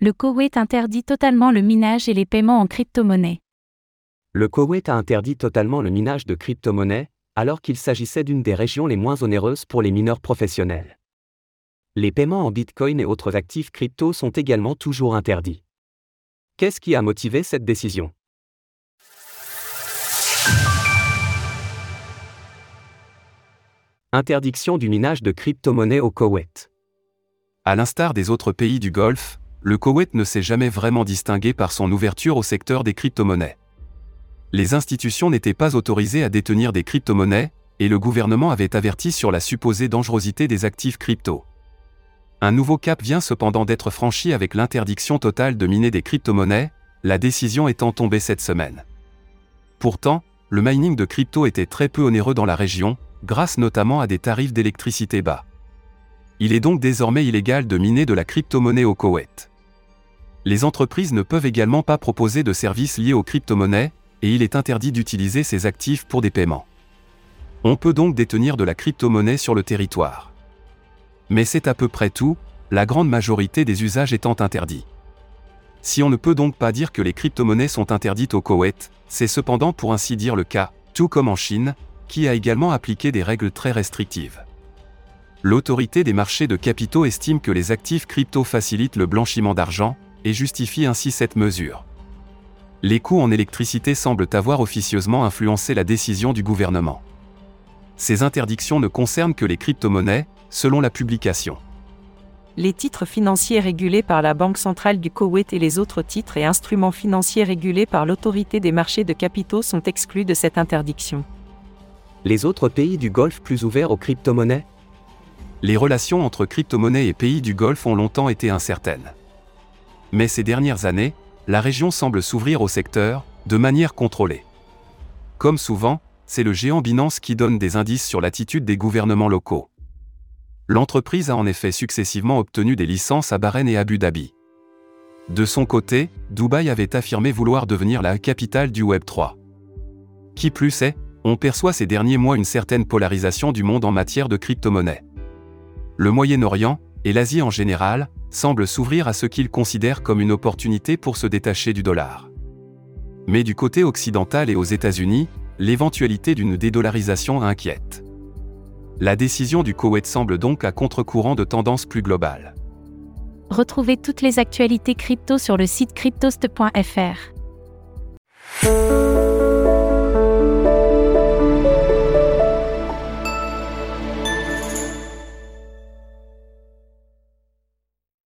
Le Koweït interdit totalement le minage et les paiements en crypto-monnaie. Le Koweït a interdit totalement le minage de crypto-monnaies, alors qu'il s'agissait d'une des régions les moins onéreuses pour les mineurs professionnels. Les paiements en Bitcoin et autres actifs crypto sont également toujours interdits. Qu'est-ce qui a motivé cette décision? Interdiction du minage de crypto-monnaies au Koweït. À l'instar des autres pays du Golfe, le Koweït ne s'est jamais vraiment distingué par son ouverture au secteur des crypto-monnaies. Les institutions n'étaient pas autorisées à détenir des crypto-monnaies, et le gouvernement avait averti sur la supposée dangerosité des actifs crypto. Un nouveau cap vient cependant d'être franchi avec l'interdiction totale de miner des crypto-monnaies, la décision étant tombée cette semaine. Pourtant, le mining de crypto était très peu onéreux dans la région, grâce notamment à des tarifs d'électricité bas. Il est donc désormais illégal de miner de la crypto-monnaie au Koweït. Les entreprises ne peuvent également pas proposer de services liés aux crypto-monnaies, et il est interdit d'utiliser ces actifs pour des paiements. On peut donc détenir de la crypto-monnaie sur le territoire. Mais c'est à peu près tout, la grande majorité des usages étant interdits. Si on ne peut donc pas dire que les crypto-monnaies sont interdites au Koweït, c'est cependant pour ainsi dire le cas, tout comme en Chine, qui a également appliqué des règles très restrictives. L'autorité des marchés de capitaux estime que les actifs crypto facilitent le blanchiment d'argent, et justifie ainsi cette mesure. Les coûts en électricité semblent avoir officieusement influencé la décision du gouvernement. Ces interdictions ne concernent que les crypto-monnaies, selon la publication. Les titres financiers régulés par la Banque centrale du Koweït et les autres titres et instruments financiers régulés par l'autorité des marchés de capitaux sont exclus de cette interdiction les autres pays du Golfe plus ouverts aux crypto-monnaies? Les relations entre crypto-monnaies et pays du Golfe ont longtemps été incertaines. Mais ces dernières années, la région semble s'ouvrir au secteur, de manière contrôlée. Comme souvent, c'est le géant Binance qui donne des indices sur l'attitude des gouvernements locaux. L'entreprise a en effet successivement obtenu des licences à Bahreïn et Abu Dhabi. De son côté, Dubaï avait affirmé vouloir devenir la capitale du Web 3. Qui plus est, on perçoit ces derniers mois une certaine polarisation du monde en matière de crypto-monnaie. Le Moyen-Orient, et l'Asie en général, semblent s'ouvrir à ce qu'ils considèrent comme une opportunité pour se détacher du dollar. Mais du côté occidental et aux États-Unis, l'éventualité d'une dédollarisation inquiète. La décision du Koweït semble donc à contre-courant de tendances plus globales. Retrouvez toutes les actualités crypto sur le site cryptost.fr.